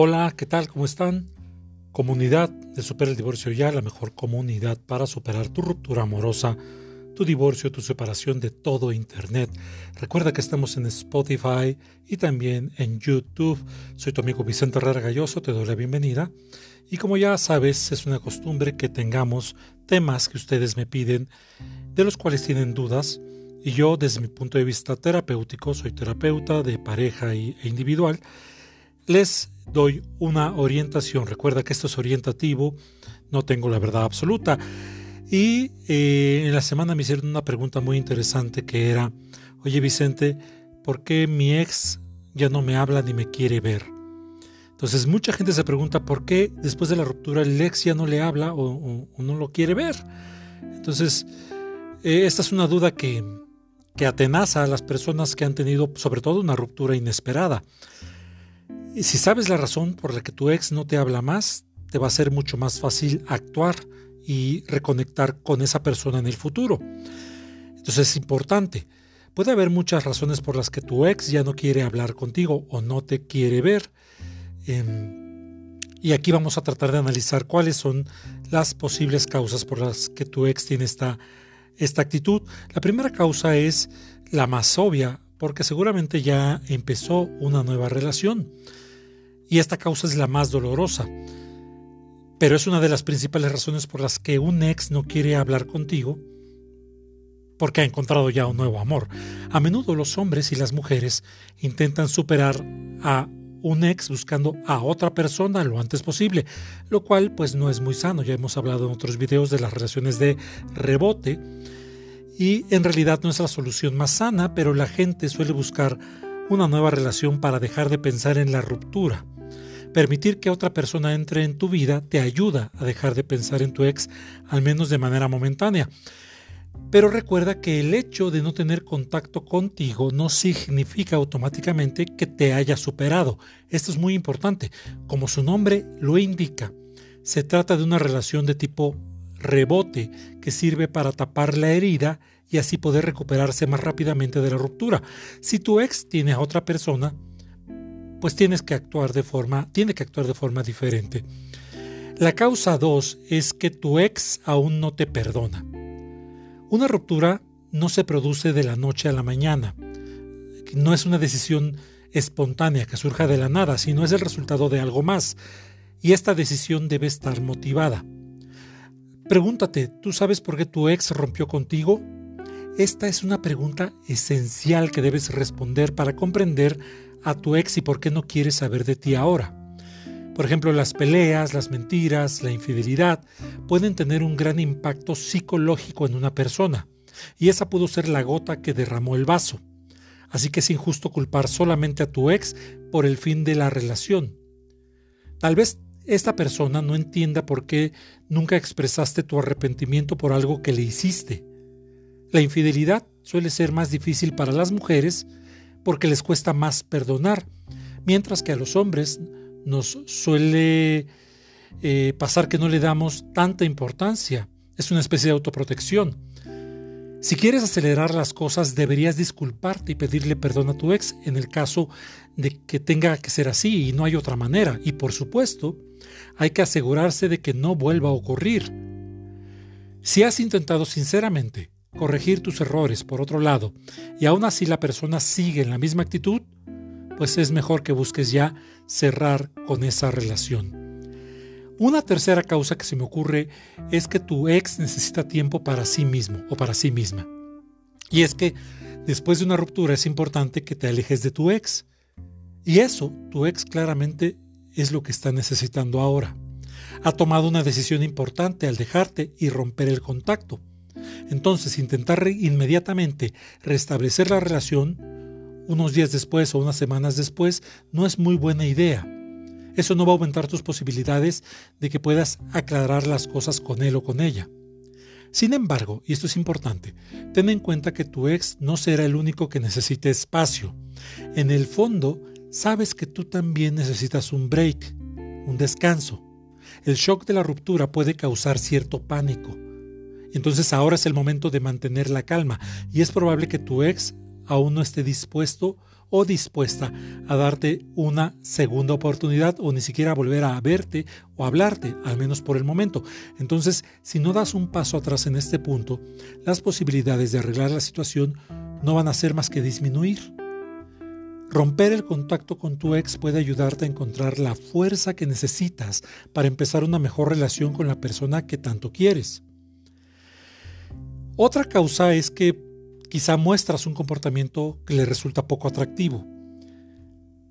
Hola, ¿qué tal? ¿Cómo están? Comunidad de Super el Divorcio Ya, la mejor comunidad para superar tu ruptura amorosa, tu divorcio, tu separación de todo Internet. Recuerda que estamos en Spotify y también en YouTube. Soy tu amigo Vicente Herrera Galloso, te doy la bienvenida. Y como ya sabes, es una costumbre que tengamos temas que ustedes me piden, de los cuales tienen dudas. Y yo, desde mi punto de vista terapéutico, soy terapeuta de pareja e individual, les doy una orientación. Recuerda que esto es orientativo, no tengo la verdad absoluta. Y eh, en la semana me hicieron una pregunta muy interesante que era, oye Vicente, ¿por qué mi ex ya no me habla ni me quiere ver? Entonces mucha gente se pregunta por qué después de la ruptura el ex ya no le habla o, no lo quiere ver. Entonces, eh, esta es una duda que, que atenaza a las personas que han tenido sobre todo una ruptura inesperada. Y si sabes la razón por la que tu ex no te habla más, te va a ser mucho más fácil actuar y reconectar con esa persona en el futuro. Entonces es importante. Puede haber muchas razones por las que tu ex ya no quiere hablar contigo o no te quiere ver. Em, y aquí vamos a tratar de analizar cuáles son las posibles causas por las que tu ex tiene esta, esta actitud. La primera causa es la más obvia, porque seguramente ya empezó una nueva relación y esta causa es la más dolorosa. Pero es una de las principales razones por las que un ex no quiere hablar contigo porque ha encontrado ya un nuevo amor. A menudo los hombres y las mujeres intentan superar a un ex buscando a otra persona lo antes posible, lo cual pues no es muy sano. Ya hemos hablado en otros videos de las relaciones de rebote y en realidad no es la solución más sana, pero la gente suele buscar una nueva relación para dejar de pensar en la ruptura. Permitir que otra persona entre en tu vida te ayuda a dejar de pensar en tu ex, al menos de manera momentánea. Pero recuerda que el hecho de no tener contacto contigo no significa automáticamente que te haya superado. Esto es muy importante. Como su nombre lo indica, se trata de una relación de tipo rebote que sirve para tapar la herida y así poder recuperarse más rápidamente de la ruptura. Si tu ex tiene a otra persona, pues tienes que actuar de forma, tiene que actuar de forma diferente. La causa 2 es que tu ex aún no te perdona. Una ruptura no se produce de la noche a la mañana. No es una decisión espontánea que surja de la nada, sino es el resultado de algo más. Y esta decisión debe estar motivada. Pregúntate, ¿tú sabes por qué tu ex rompió contigo? Esta es una pregunta esencial que debes responder para comprender a tu ex y por qué no quiere saber de ti ahora. Por ejemplo, las peleas, las mentiras, la infidelidad pueden tener un gran impacto psicológico en una persona, y esa pudo ser la gota que derramó el vaso. Así que es injusto culpar solamente a tu ex por el fin de la relación. Tal vez esta persona no entienda por qué nunca expresaste tu arrepentimiento por algo que le hiciste. La infidelidad suele ser más difícil para las mujeres porque les cuesta más perdonar, mientras que a los hombres nos suele eh, pasar que no le damos tanta importancia. Es una especie de autoprotección. Si quieres acelerar las cosas, deberías disculparte y pedirle perdón a tu ex en el caso de que tenga que ser así y no hay otra manera. Y por supuesto, hay que asegurarse de que no vuelva a ocurrir. Si has intentado sinceramente corregir tus errores, por otro lado, y aún así la persona sigue en la misma actitud, pues es mejor que busques ya cerrar con esa relación. Una tercera causa que se me ocurre es que tu ex necesita tiempo para sí mismo o para sí misma. Y es que después de una ruptura es importante que te alejes de tu ex. Y eso, tu ex claramente es lo que está necesitando ahora. Ha tomado una decisión importante al dejarte y romper el contacto. Entonces, intentar inmediatamente restablecer la relación unos días después o unas semanas después no es muy buena idea. Eso no va a aumentar tus posibilidades de que puedas aclarar las cosas con él o con ella. Sin embargo, y esto es importante, ten en cuenta que tu ex no será el único que necesite espacio. En el fondo, sabes que tú también necesitas un break, un descanso. El shock de la ruptura puede causar cierto pánico, entonces ahora es el momento de mantener la calma y es probable que tu ex aún no esté dispuesto o dispuesta a darte una segunda oportunidad o ni siquiera volver a verte o hablarte, al menos por el momento. Entonces, si no das un paso atrás en este punto, las posibilidades de arreglar la situación no van a ser más que disminuir. Romper el contacto con tu ex puede ayudarte a encontrar la fuerza que necesitas para empezar una mejor relación con la persona que tanto quieres. Otra causa es que quizá muestras un comportamiento que le resulta poco atractivo.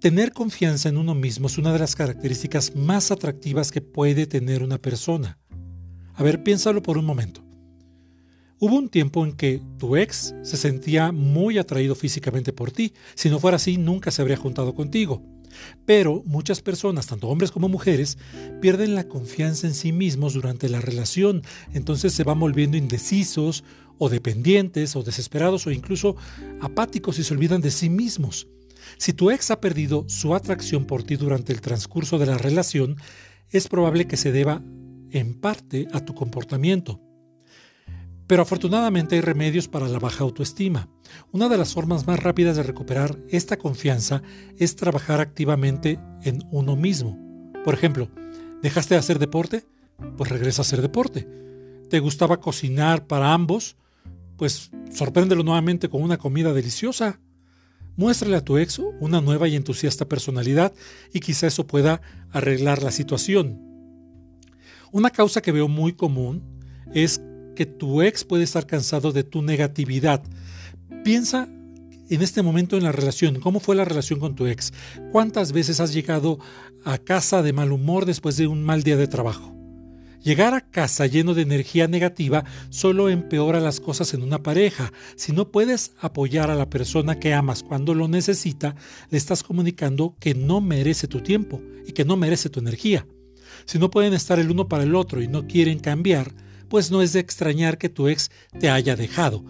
Tener confianza en uno mismo es una de las características más atractivas que puede tener una persona. A ver, piénsalo por un momento. Hubo un tiempo en que tu ex se sentía muy atraído físicamente por ti. Si no fuera así, nunca se habría juntado contigo. Pero muchas personas, tanto hombres como mujeres, pierden la confianza en sí mismos durante la relación. Entonces se van volviendo indecisos o dependientes o desesperados o incluso apáticos y se olvidan de sí mismos. Si tu ex ha perdido su atracción por ti durante el transcurso de la relación, es probable que se deba en parte a tu comportamiento. Pero afortunadamente hay remedios para la baja autoestima. Una de las formas más rápidas de recuperar esta confianza es trabajar activamente en uno mismo. Por ejemplo, ¿dejaste de hacer deporte? Pues regresa a hacer deporte. ¿Te gustaba cocinar para ambos? Pues sorpréndelo nuevamente con una comida deliciosa. Muéstrale a tu ex una nueva y entusiasta personalidad y quizá eso pueda arreglar la situación. Una causa que veo muy común es que tu ex puede estar cansado de tu negatividad. Piensa en este momento en la relación, cómo fue la relación con tu ex, cuántas veces has llegado a casa de mal humor después de un mal día de trabajo. Llegar a casa lleno de energía negativa solo empeora las cosas en una pareja. Si no puedes apoyar a la persona que amas cuando lo necesita, le estás comunicando que no merece tu tiempo y que no merece tu energía. Si no pueden estar el uno para el otro y no quieren cambiar, pues no es de extrañar que tu ex te haya dejado.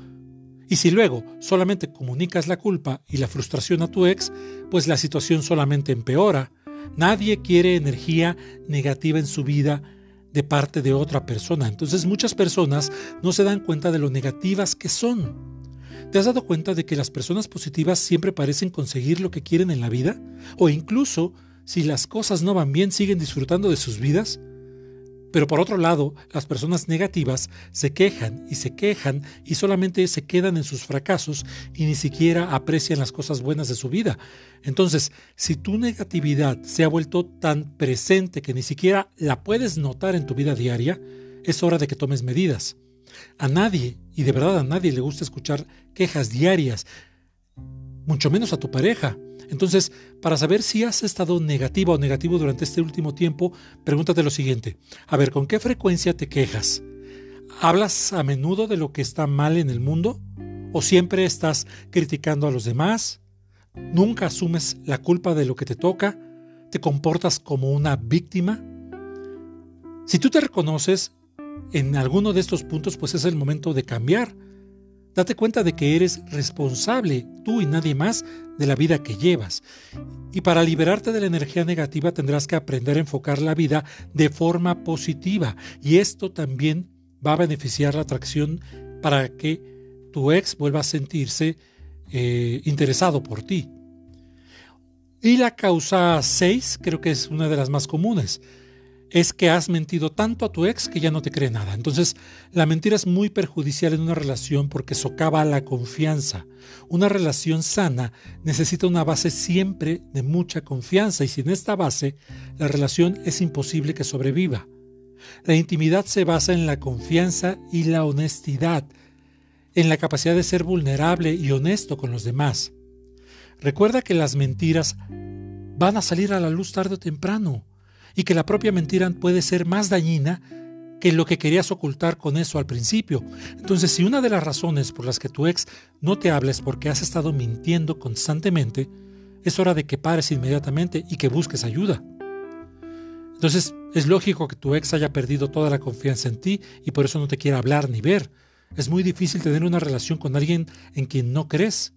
Y si luego solamente comunicas la culpa y la frustración a tu ex, pues la situación solamente empeora. Nadie quiere energía negativa en su vida de parte de otra persona. Entonces muchas personas no se dan cuenta de lo negativas que son. ¿Te has dado cuenta de que las personas positivas siempre parecen conseguir lo que quieren en la vida? O incluso, si las cosas no van bien, siguen disfrutando de sus vidas? Pero por otro lado, las personas negativas se quejan y se quejan y solamente se quedan en sus fracasos y ni siquiera aprecian las cosas buenas de su vida. Entonces, si tu negatividad se ha vuelto tan presente que ni siquiera la puedes notar en tu vida diaria, es hora de que tomes medidas. A nadie, y de verdad a nadie le gusta escuchar quejas diarias, mucho menos a tu pareja. Entonces, para saber si has estado negativa o negativo durante este último tiempo, pregúntate lo siguiente. A ver, ¿con qué frecuencia te quejas? ¿Hablas a menudo de lo que está mal en el mundo? ¿O siempre estás criticando a los demás? ¿Nunca asumes la culpa de lo que te toca? ¿Te comportas como una víctima? Si tú te reconoces en alguno de estos puntos, pues es el momento de cambiar Date cuenta de que eres responsable, tú y nadie más, de la vida que llevas. Y para liberarte de la energía negativa tendrás que aprender a enfocar la vida de forma positiva. Y esto también va a beneficiar la atracción para que tu ex vuelva a sentirse eh, interesado por ti. Y la causa 6 creo que es una de las más comunes es que has mentido tanto a tu ex que ya no te cree nada. Entonces, la mentira es muy perjudicial en una relación porque socava la confianza. Una relación sana necesita una base siempre de mucha confianza y sin esta base, la relación es imposible que sobreviva. La intimidad se basa en la confianza y la honestidad, en la capacidad de ser vulnerable y honesto con los demás. Recuerda que las mentiras van a salir a la luz tarde o temprano y que la propia mentira puede ser más dañina que lo que querías ocultar con eso al principio. Entonces, si una de las razones por las que tu ex no te habla es porque has estado mintiendo constantemente, es hora de que pares inmediatamente y que busques ayuda. Entonces, es lógico que tu ex haya perdido toda la confianza en ti y por eso no te quiera hablar ni ver. Es muy difícil tener una relación con alguien en quien no crees.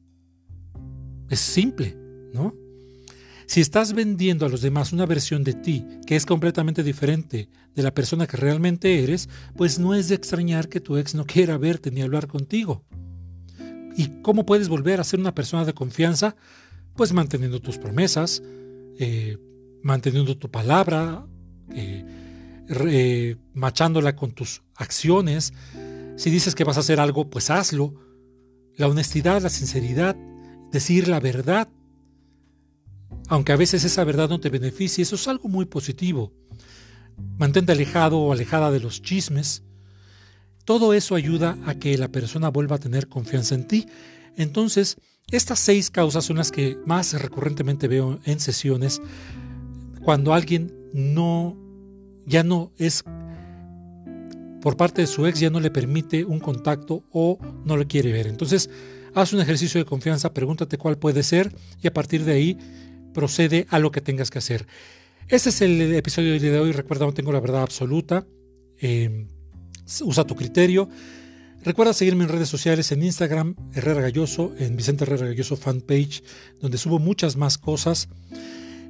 Es simple, ¿no? Si estás vendiendo a los demás una versión de ti que es completamente diferente de la persona que realmente eres, pues no es de extrañar que tu ex no quiera verte ni hablar contigo. ¿Y cómo puedes volver a ser una persona de confianza? pues manteniendo tus promesas, eh, manteniendo tu palabra, eh, machándola con tus acciones. Si dices que vas a hacer algo, pues hazlo. La honestidad, la sinceridad, decir la verdad, aunque a veces esa verdad no te beneficie, eso es algo muy positivo. Mantente alejado o alejada de los chismes. Todo eso ayuda a que la persona vuelva a tener confianza en ti. Entonces, estas seis causas son las que más recurrentemente veo en sesiones cuando alguien no, ya no es por parte de su ex, ya no le permite un contacto o no le quiere ver. Entonces, haz un ejercicio de confianza, pregúntate cuál puede ser y a partir de ahí procede a lo que tengas que hacer. Este es el episodio de hoy. Recuerda, no tengo la verdad absoluta. Eh, usa tu criterio. Recuerda seguirme en redes sociales, en Instagram, Herrera Galloso, en Vicente Herrera Galloso fanpage, donde subo muchas más cosas.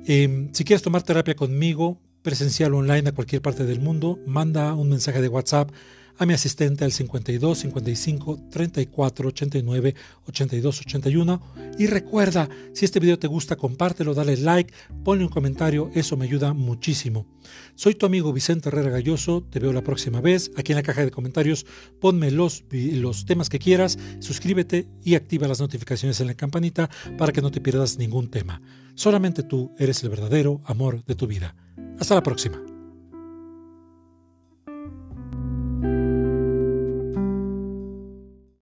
Eh, si quieres tomar terapia conmigo, presencial online a cualquier parte del mundo, manda un mensaje de WhatsApp a mi asistente al 52 55 34 89 82 81 y recuerda, si este video te gusta, compártelo, dale like, ponle un comentario, eso me ayuda muchísimo. Soy tu amigo Vicente Herrera Galloso, te veo la próxima vez, aquí en la caja de comentarios ponme los, los temas que quieras, suscríbete y activa las notificaciones en la campanita para que no te pierdas ningún tema. Solamente tú eres el verdadero amor de tu vida. Hasta la próxima.